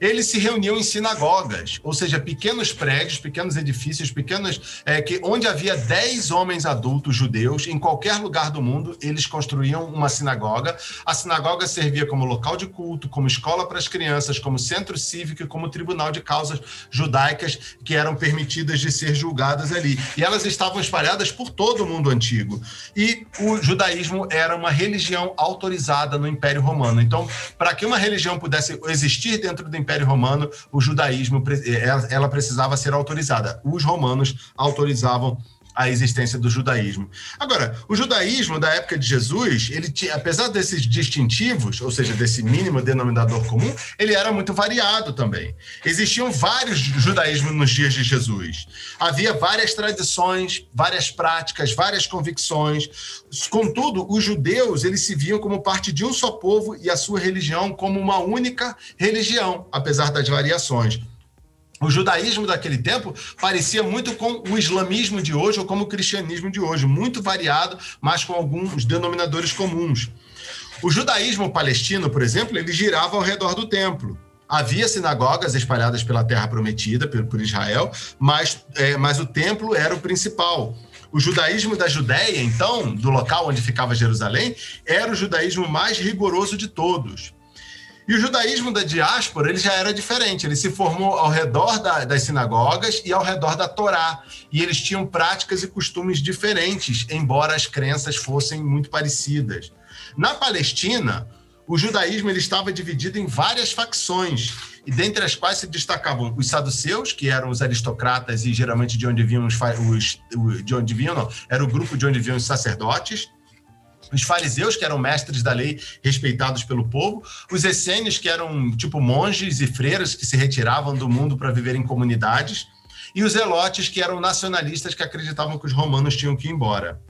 [SPEAKER 2] Eles se reuniam em sinagogas, ou seja, pequenos prédios, pequenos edifícios, pequenos. É, que, onde havia 10 homens adultos judeus, em qualquer lugar do mundo, eles construíam uma sinagoga. A sinagoga servia como local de culto, como escola para as crianças, como centro cívico e como tribunal de causas judaicas que eram permitidas de ser julgadas ali. E elas estavam espalhadas por todo o mundo antigo. E o judaísmo era uma religião autorizada no Império Romano. Então, para que uma religião pudesse existir dentro do Império Romano, o judaísmo ela precisava ser autorizada. Os romanos autorizavam a existência do judaísmo. Agora, o judaísmo da época de Jesus, ele tinha, apesar desses distintivos, ou seja, desse mínimo denominador comum, ele era muito variado também. Existiam vários judaísmos nos dias de Jesus. Havia várias tradições, várias práticas, várias convicções. Contudo, os judeus, eles se viam como parte de um só povo e a sua religião como uma única religião, apesar das variações. O judaísmo daquele tempo parecia muito com o islamismo de hoje ou como o cristianismo de hoje, muito variado, mas com alguns denominadores comuns. O judaísmo palestino, por exemplo, ele girava ao redor do templo. Havia sinagogas espalhadas pela terra prometida por Israel, mas, é, mas o templo era o principal. O judaísmo da Judéia, então, do local onde ficava Jerusalém, era o judaísmo mais rigoroso de todos. E o judaísmo da diáspora ele já era diferente. Ele se formou ao redor da, das sinagogas e ao redor da Torá. E eles tinham práticas e costumes diferentes, embora as crenças fossem muito parecidas. Na Palestina, o judaísmo ele estava dividido em várias facções, e dentre as quais se destacavam os saduceus, que eram os aristocratas e geralmente de onde vinham os, os de onde vinham, não, era o grupo de onde vinham os sacerdotes os fariseus, que eram mestres da lei respeitados pelo povo, os essênios, que eram tipo monges e freiras que se retiravam do mundo para viver em comunidades, e os zelotes, que eram nacionalistas que acreditavam que os romanos tinham que ir embora.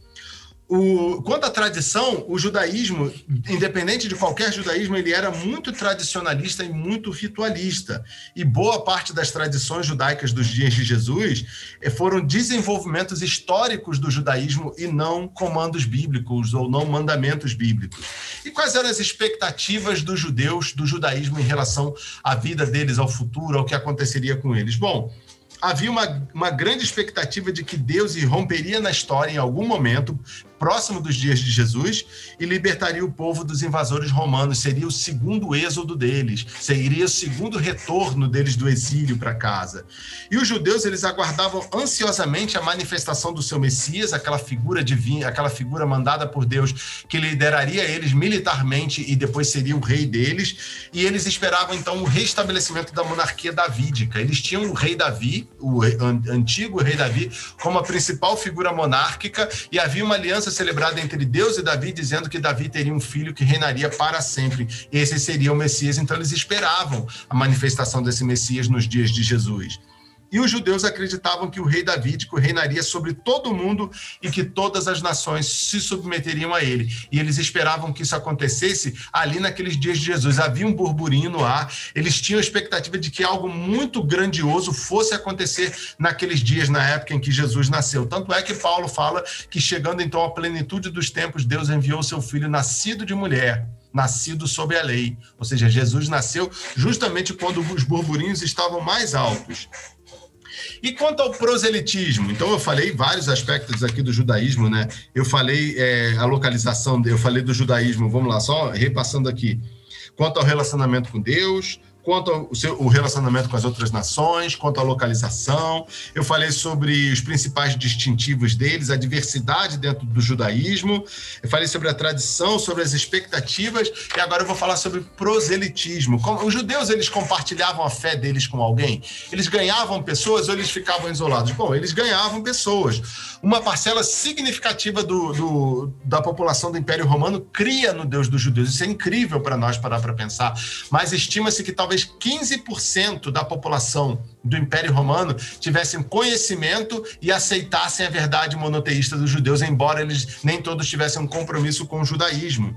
[SPEAKER 2] O, quanto à tradição, o judaísmo, independente de qualquer judaísmo, ele era muito tradicionalista e muito ritualista. E boa parte das tradições judaicas dos dias de Jesus eh, foram desenvolvimentos históricos do judaísmo e não comandos bíblicos ou não mandamentos bíblicos. E quais eram as expectativas dos judeus, do judaísmo, em relação à vida deles, ao futuro, ao que aconteceria com eles? Bom, havia uma, uma grande expectativa de que Deus romperia na história em algum momento, próximo dos dias de Jesus e libertaria o povo dos invasores romanos. Seria o segundo êxodo deles, seria o segundo retorno deles do exílio para casa. E os judeus eles aguardavam ansiosamente a manifestação do seu Messias, aquela figura divina, aquela figura mandada por Deus que lideraria eles militarmente e depois seria o rei deles. E eles esperavam então o restabelecimento da monarquia davídica. Eles tinham o rei Davi, o antigo rei Davi, como a principal figura monárquica e havia uma aliança aliança celebrada entre Deus e Davi, dizendo que Davi teria um filho que reinaria para sempre. Esse seria o Messias. Então, eles esperavam a manifestação desse Messias nos dias de Jesus. E os judeus acreditavam que o rei Davídico reinaria sobre todo o mundo e que todas as nações se submeteriam a ele. E eles esperavam que isso acontecesse ali naqueles dias de Jesus. Havia um burburinho no ar, eles tinham a expectativa de que algo muito grandioso fosse acontecer naqueles dias, na época em que Jesus nasceu. Tanto é que Paulo fala que, chegando então à plenitude dos tempos, Deus enviou seu filho nascido de mulher nascido sob a lei. Ou seja, Jesus nasceu justamente quando os burburinhos estavam mais altos. E quanto ao proselitismo, então eu falei vários aspectos aqui do judaísmo, né? Eu falei é, a localização, eu falei do judaísmo, vamos lá, só repassando aqui. Quanto ao relacionamento com Deus, quanto seu, o relacionamento com as outras nações, quanto à localização. Eu falei sobre os principais distintivos deles, a diversidade dentro do judaísmo. Eu falei sobre a tradição, sobre as expectativas. E agora eu vou falar sobre proselitismo. Como, os judeus eles compartilhavam a fé deles com alguém? Eles ganhavam pessoas ou eles ficavam isolados? Bom, eles ganhavam pessoas. Uma parcela significativa do, do da população do Império Romano cria no Deus dos judeus. Isso é incrível para nós parar para pensar. Mas estima-se que talvez talvez 15% da população do Império Romano tivessem conhecimento e aceitassem a verdade monoteísta dos judeus, embora eles nem todos tivessem um compromisso com o judaísmo.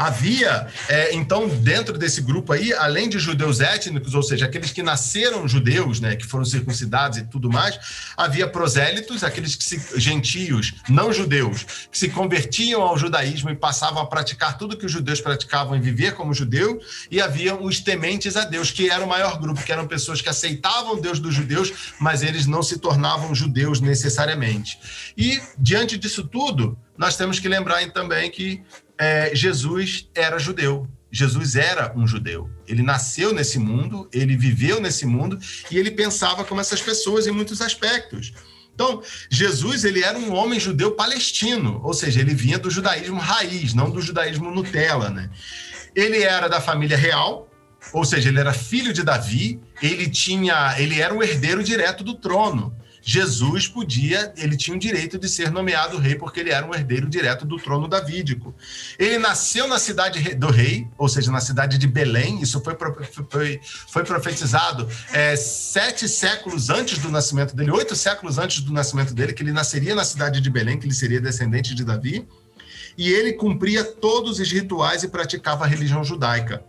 [SPEAKER 2] Havia, é, então, dentro desse grupo aí, além de judeus étnicos, ou seja, aqueles que nasceram judeus, né, que foram circuncidados e tudo mais, havia prosélitos, aqueles que se, gentios, não judeus, que se convertiam ao judaísmo e passavam a praticar tudo que os judeus praticavam e viver como judeu, e havia os tementes a Deus, que era o maior grupo, que eram pessoas que aceitavam Deus dos judeus, mas eles não se tornavam judeus necessariamente. E diante disso tudo, nós temos que lembrar também que é, Jesus era judeu. Jesus era um judeu. Ele nasceu nesse mundo, ele viveu nesse mundo e ele pensava como essas pessoas em muitos aspectos. Então, Jesus ele era um homem judeu palestino, ou seja, ele vinha do judaísmo raiz, não do judaísmo Nutella, né? Ele era da família real, ou seja, ele era filho de Davi, ele tinha, ele era o herdeiro direto do trono. Jesus podia, ele tinha o direito de ser nomeado rei porque ele era um herdeiro direto do trono davídico. Ele nasceu na cidade do rei, ou seja, na cidade de Belém. Isso foi, foi, foi profetizado é, sete séculos antes do nascimento dele, oito séculos antes do nascimento dele, que ele nasceria na cidade de Belém, que ele seria descendente de Davi. E ele cumpria todos os rituais e praticava a religião judaica.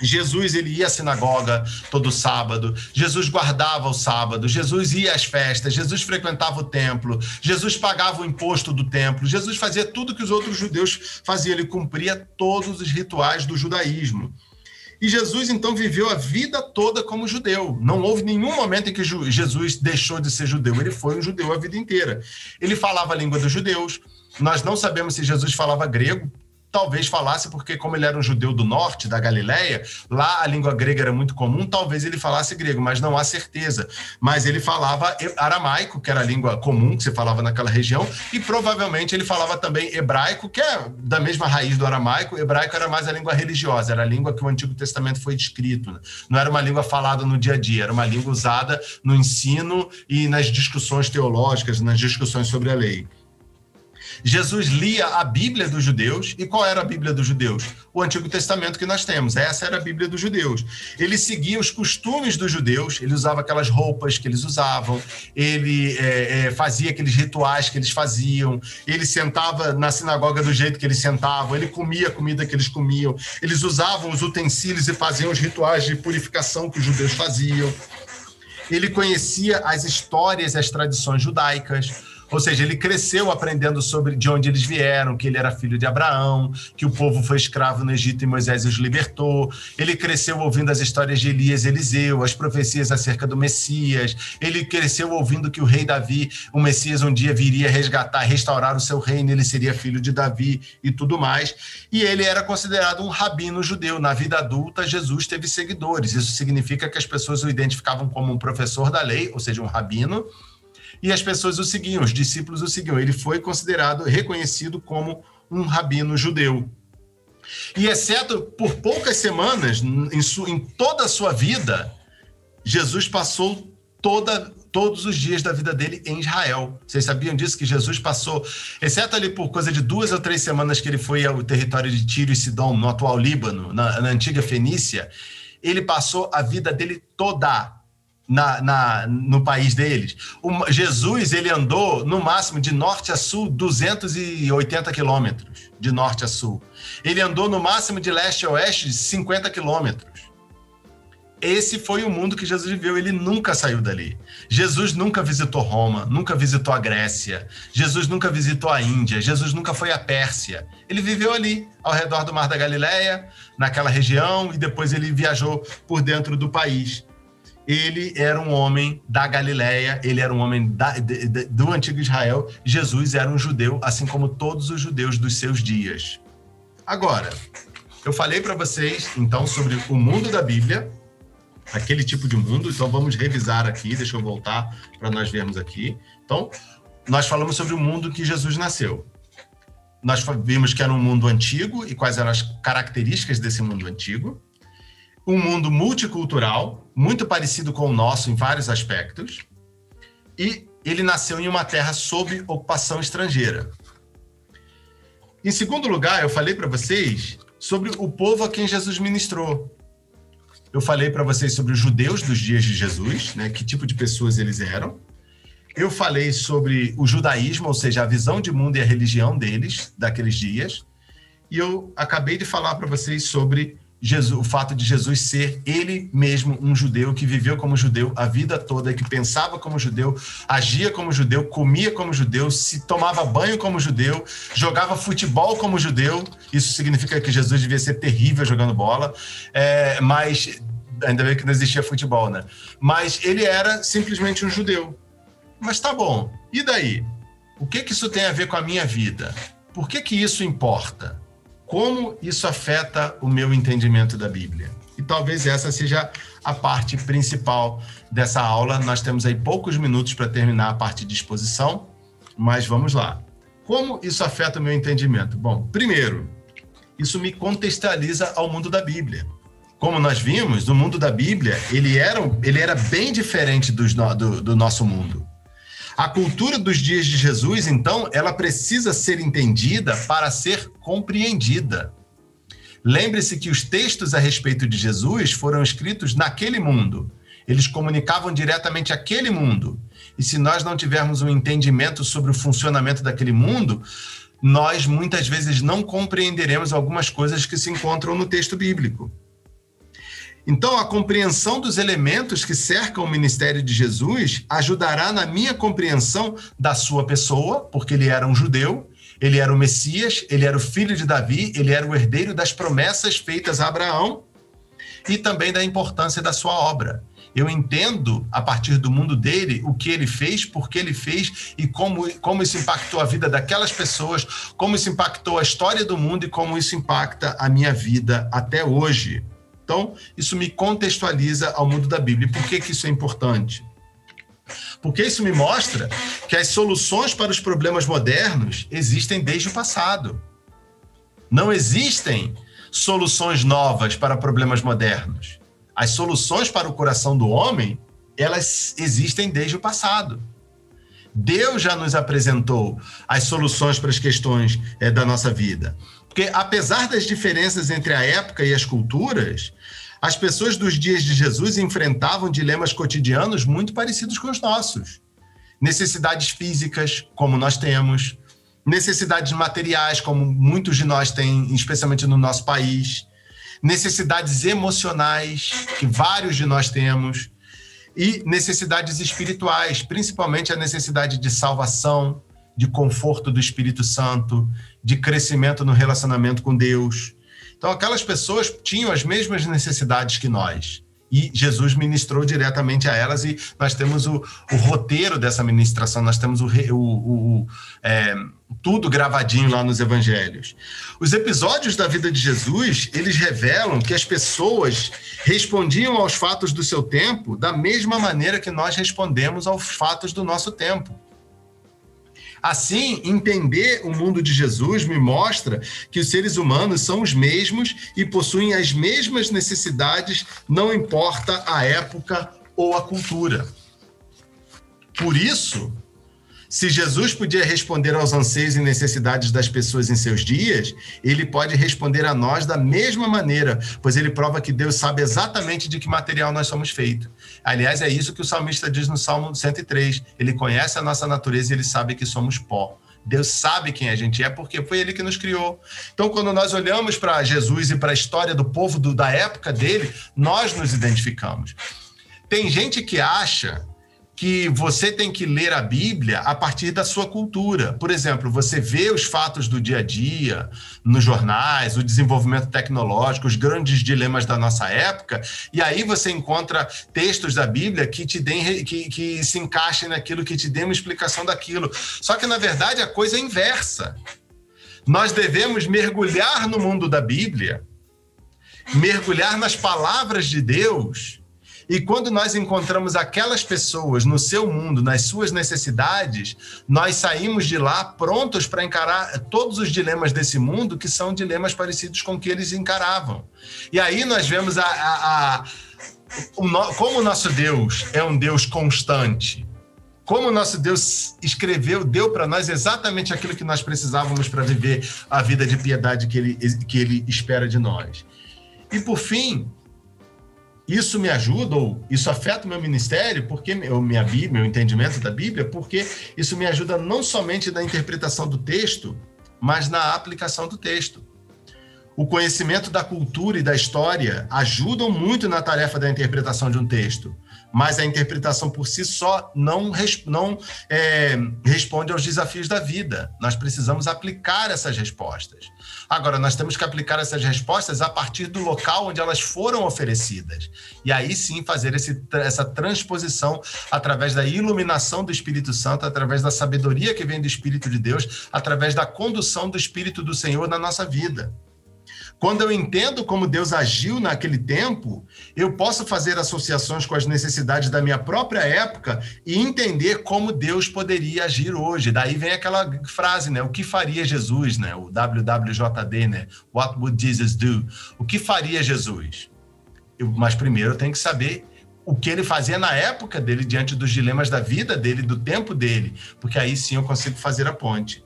[SPEAKER 2] Jesus ele ia à sinagoga todo sábado, Jesus guardava o sábado, Jesus ia às festas, Jesus frequentava o templo, Jesus pagava o imposto do templo, Jesus fazia tudo que os outros judeus faziam, ele cumpria todos os rituais do judaísmo. E Jesus então viveu a vida toda como judeu. Não houve nenhum momento em que Jesus deixou de ser judeu, ele foi um judeu a vida inteira. Ele falava a língua dos judeus. Nós não sabemos se Jesus falava grego, talvez falasse, porque como ele era um judeu do norte, da Galileia, lá a língua grega era muito comum, talvez ele falasse grego, mas não há certeza. Mas ele falava aramaico, que era a língua comum que se falava naquela região, e provavelmente ele falava também hebraico, que é da mesma raiz do aramaico. Hebraico era mais a língua religiosa, era a língua que o Antigo Testamento foi escrito. Né? Não era uma língua falada no dia a dia, era uma língua usada no ensino e nas discussões teológicas, nas discussões sobre a lei. Jesus lia a Bíblia dos judeus. E qual era a Bíblia dos judeus? O Antigo Testamento que nós temos. Essa era a Bíblia dos judeus. Ele seguia os costumes dos judeus, ele usava aquelas roupas que eles usavam, ele é, é, fazia aqueles rituais que eles faziam, ele sentava na sinagoga do jeito que eles sentavam, ele comia a comida que eles comiam, eles usavam os utensílios e faziam os rituais de purificação que os judeus faziam. Ele conhecia as histórias e as tradições judaicas ou seja, ele cresceu aprendendo sobre de onde eles vieram, que ele era filho de Abraão, que o povo foi escravo no Egito e Moisés os libertou. Ele cresceu ouvindo as histórias de Elias e Eliseu, as profecias acerca do Messias. Ele cresceu ouvindo que o rei Davi, o Messias, um dia viria resgatar, restaurar o seu reino, ele seria filho de Davi e tudo mais. E ele era considerado um rabino judeu. Na vida adulta, Jesus teve seguidores. Isso significa que as pessoas o identificavam como um professor da lei, ou seja, um rabino e as pessoas o seguiam, os discípulos o seguiam. Ele foi considerado, reconhecido como um rabino judeu. E exceto por poucas semanas, em, su, em toda a sua vida, Jesus passou toda, todos os dias da vida dele em Israel. Vocês sabiam disso? Que Jesus passou, exceto ali por coisa de duas ou três semanas que ele foi ao território de Tiro e Sidom, no atual Líbano, na, na antiga Fenícia, ele passou a vida dele toda na, na, no país deles. O, Jesus ele andou no máximo de norte a sul 280 quilômetros de norte a sul. Ele andou no máximo de leste a oeste 50 quilômetros. Esse foi o mundo que Jesus viveu. Ele nunca saiu dali. Jesus nunca visitou Roma, nunca visitou a Grécia. Jesus nunca visitou a Índia. Jesus nunca foi à Pérsia. Ele viveu ali, ao redor do Mar da Galileia, naquela região, e depois ele viajou por dentro do país ele era um homem da Galiléia, ele era um homem da, de, de, do antigo Israel. Jesus era um judeu, assim como todos os judeus dos seus dias. Agora, eu falei para vocês então sobre o mundo da Bíblia, aquele tipo de mundo. Então vamos revisar aqui. Deixa eu voltar para nós vermos aqui. Então, nós falamos sobre o mundo que Jesus nasceu. Nós vimos que era um mundo antigo e quais eram as características desse mundo antigo um mundo multicultural, muito parecido com o nosso em vários aspectos, e ele nasceu em uma terra sob ocupação estrangeira. Em segundo lugar, eu falei para vocês sobre o povo a quem Jesus ministrou. Eu falei para vocês sobre os judeus dos dias de Jesus, né, que tipo de pessoas eles eram. Eu falei sobre o judaísmo, ou seja, a visão de mundo e a religião deles, daqueles dias. e eu acabei de falar para vocês sobre Jesus, o fato de Jesus ser ele mesmo um judeu que viveu como judeu a vida toda, que pensava como judeu, agia como judeu, comia como judeu, se tomava banho como judeu, jogava futebol como judeu. Isso significa que Jesus devia ser terrível jogando bola, é, mas ainda bem que não existia futebol, né? Mas ele era simplesmente um judeu. Mas tá bom. E daí? O que que isso tem a ver com a minha vida? Por que que isso importa? Como isso afeta o meu entendimento da Bíblia. E talvez essa seja a parte principal dessa aula. Nós temos aí poucos minutos para terminar a parte de exposição, mas vamos lá. Como isso afeta o meu entendimento? Bom, primeiro, isso me contextualiza ao mundo da Bíblia. Como nós vimos, o mundo da Bíblia ele era, ele era bem diferente do, do nosso mundo. A cultura dos dias de Jesus, então, ela precisa ser entendida para ser compreendida. Lembre-se que os textos a respeito de Jesus foram escritos naquele mundo. Eles comunicavam diretamente aquele mundo. E se nós não tivermos um entendimento sobre o funcionamento daquele mundo, nós muitas vezes não compreenderemos algumas coisas que se encontram no texto bíblico. Então, a compreensão dos elementos que cercam o ministério de Jesus ajudará na minha compreensão da sua pessoa, porque ele era um judeu, ele era o Messias, ele era o filho de Davi, ele era o herdeiro das promessas feitas a Abraão e também da importância da sua obra. Eu entendo, a partir do mundo dele, o que ele fez, por que ele fez e como, como isso impactou a vida daquelas pessoas, como isso impactou a história do mundo e como isso impacta a minha vida até hoje. Então, isso me contextualiza ao mundo da Bíblia. E por que, que isso é importante? Porque isso me mostra que as soluções para os problemas modernos existem desde o passado. Não existem soluções novas para problemas modernos. As soluções para o coração do homem, elas existem desde o passado. Deus já nos apresentou as soluções para as questões é, da nossa vida. Porque, apesar das diferenças entre a época e as culturas, as pessoas dos dias de Jesus enfrentavam dilemas cotidianos muito parecidos com os nossos. Necessidades físicas, como nós temos, necessidades materiais, como muitos de nós têm, especialmente no nosso país, necessidades emocionais, que vários de nós temos, e necessidades espirituais, principalmente a necessidade de salvação, de conforto do Espírito Santo, de crescimento no relacionamento com Deus. Então, aquelas pessoas tinham as mesmas necessidades que nós. E Jesus ministrou diretamente a elas, e nós temos o, o roteiro dessa ministração, nós temos o, o, o é, tudo gravadinho lá nos evangelhos. Os episódios da vida de Jesus, eles revelam que as pessoas respondiam aos fatos do seu tempo da mesma maneira que nós respondemos aos fatos do nosso tempo. Assim, entender o mundo de Jesus me mostra que os seres humanos são os mesmos e possuem as mesmas necessidades, não importa a época ou a cultura. Por isso, se Jesus podia responder aos anseios e necessidades das pessoas em seus dias, ele pode responder a nós da mesma maneira, pois ele prova que Deus sabe exatamente de que material nós somos feitos. Aliás, é isso que o salmista diz no Salmo 103. Ele conhece a nossa natureza e ele sabe que somos pó. Deus sabe quem a gente é porque foi ele que nos criou. Então, quando nós olhamos para Jesus e para a história do povo do, da época dele, nós nos identificamos. Tem gente que acha que você tem que ler a Bíblia a partir da sua cultura. Por exemplo, você vê os fatos do dia a dia nos jornais, o desenvolvimento tecnológico, os grandes dilemas da nossa época, e aí você encontra textos da Bíblia que te deem, que, que se encaixem naquilo, que te dêem uma explicação daquilo. Só que, na verdade, a coisa é inversa. Nós devemos mergulhar no mundo da Bíblia, mergulhar nas palavras de Deus e quando nós encontramos aquelas pessoas no seu mundo, nas suas necessidades, nós saímos de lá prontos para encarar todos os dilemas desse mundo, que são dilemas parecidos com que eles encaravam. E aí nós vemos a, a, a o no, como o nosso Deus é um Deus constante. Como o nosso Deus escreveu, deu para nós exatamente aquilo que nós precisávamos para viver a vida de piedade que ele, que ele espera de nós. E por fim, isso me ajuda, ou isso afeta o meu ministério, porque o minha Bíblia, meu entendimento da Bíblia, porque isso me ajuda não somente na interpretação do texto, mas na aplicação do texto. o conhecimento da cultura e da história ajudam muito na tarefa da interpretação de um texto, mas a interpretação por si só não, não é, responde aos desafios da vida. Nós precisamos aplicar essas respostas. Agora, nós temos que aplicar essas respostas a partir do local onde elas foram oferecidas. E aí sim fazer esse, essa transposição através da iluminação do Espírito Santo, através da sabedoria que vem do Espírito de Deus, através da condução do Espírito do Senhor na nossa vida. Quando eu entendo como Deus agiu naquele tempo, eu posso fazer associações com as necessidades da minha própria época e entender como Deus poderia agir hoje. Daí vem aquela frase, né? O que faria Jesus, né? O WWJD, né? What would Jesus do? O que faria Jesus? Eu, mas primeiro eu tenho que saber o que ele fazia na época dele, diante dos dilemas da vida dele, do tempo dele, porque aí sim eu consigo fazer a ponte.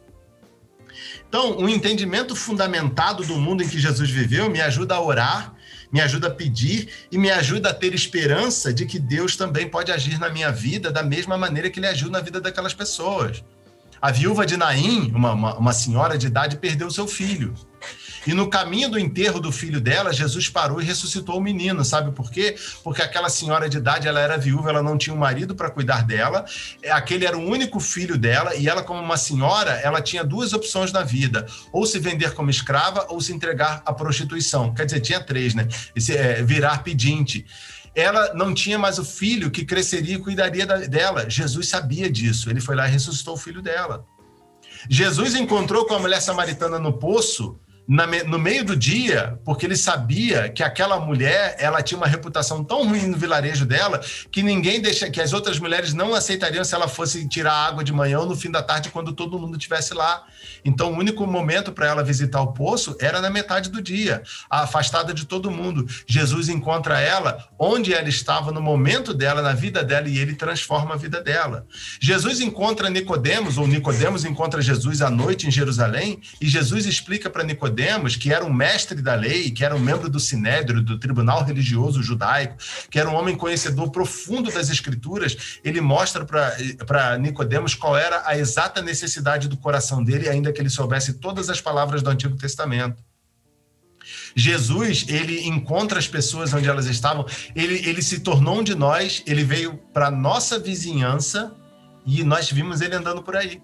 [SPEAKER 2] Então, um entendimento fundamentado do mundo em que Jesus viveu me ajuda a orar, me ajuda a pedir e me ajuda a ter esperança de que Deus também pode agir na minha vida da mesma maneira que ele agiu na vida daquelas pessoas. A viúva de Naim, uma, uma, uma senhora de idade, perdeu seu filho. E no caminho do enterro do filho dela, Jesus parou e ressuscitou o menino. Sabe por quê? Porque aquela senhora de idade, ela era viúva, ela não tinha um marido para cuidar dela. É, aquele era o único filho dela e ela, como uma senhora, ela tinha duas opções na vida: ou se vender como escrava ou se entregar à prostituição. Quer dizer, tinha três, né? Esse, é, virar pedinte ela não tinha mais o filho que cresceria e cuidaria dela. Jesus sabia disso. Ele foi lá e ressuscitou o filho dela. Jesus encontrou com a mulher samaritana no poço no meio do dia, porque ele sabia que aquela mulher ela tinha uma reputação tão ruim no vilarejo dela que ninguém deixa que as outras mulheres não aceitariam se ela fosse tirar água de manhã ou no fim da tarde quando todo mundo estivesse lá. Então, o único momento para ela visitar o poço era na metade do dia, afastada de todo mundo. Jesus encontra ela onde ela estava no momento dela, na vida dela, e ele transforma a vida dela. Jesus encontra Nicodemos, ou Nicodemos encontra Jesus à noite em Jerusalém, e Jesus explica para Nicodemos Nicodemos, que era um mestre da lei, que era um membro do Sinédrio, do Tribunal Religioso Judaico, que era um homem conhecedor profundo das Escrituras, ele mostra para Nicodemos qual era a exata necessidade do coração dele, ainda que ele soubesse todas as palavras do Antigo Testamento. Jesus, ele encontra as pessoas onde elas estavam, ele, ele se tornou um de nós, ele veio para nossa vizinhança e nós vimos ele andando por aí.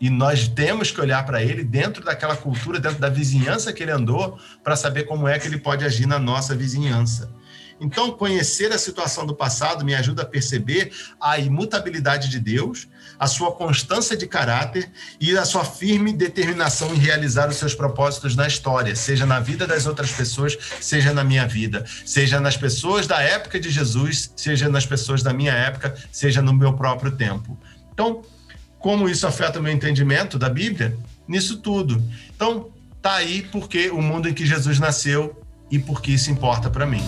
[SPEAKER 2] E nós temos que olhar para ele dentro daquela cultura, dentro da vizinhança que ele andou, para saber como é que ele pode agir na nossa vizinhança. Então, conhecer a situação do passado me ajuda a perceber a imutabilidade de Deus, a sua constância de caráter e a sua firme determinação em realizar os seus propósitos na história, seja na vida das outras pessoas, seja na minha vida, seja nas pessoas da época de Jesus, seja nas pessoas da minha época, seja no meu próprio tempo. Então, como isso afeta o meu entendimento da Bíblia? Nisso tudo. Então, tá aí porque o mundo em que Jesus nasceu e porque isso importa para mim.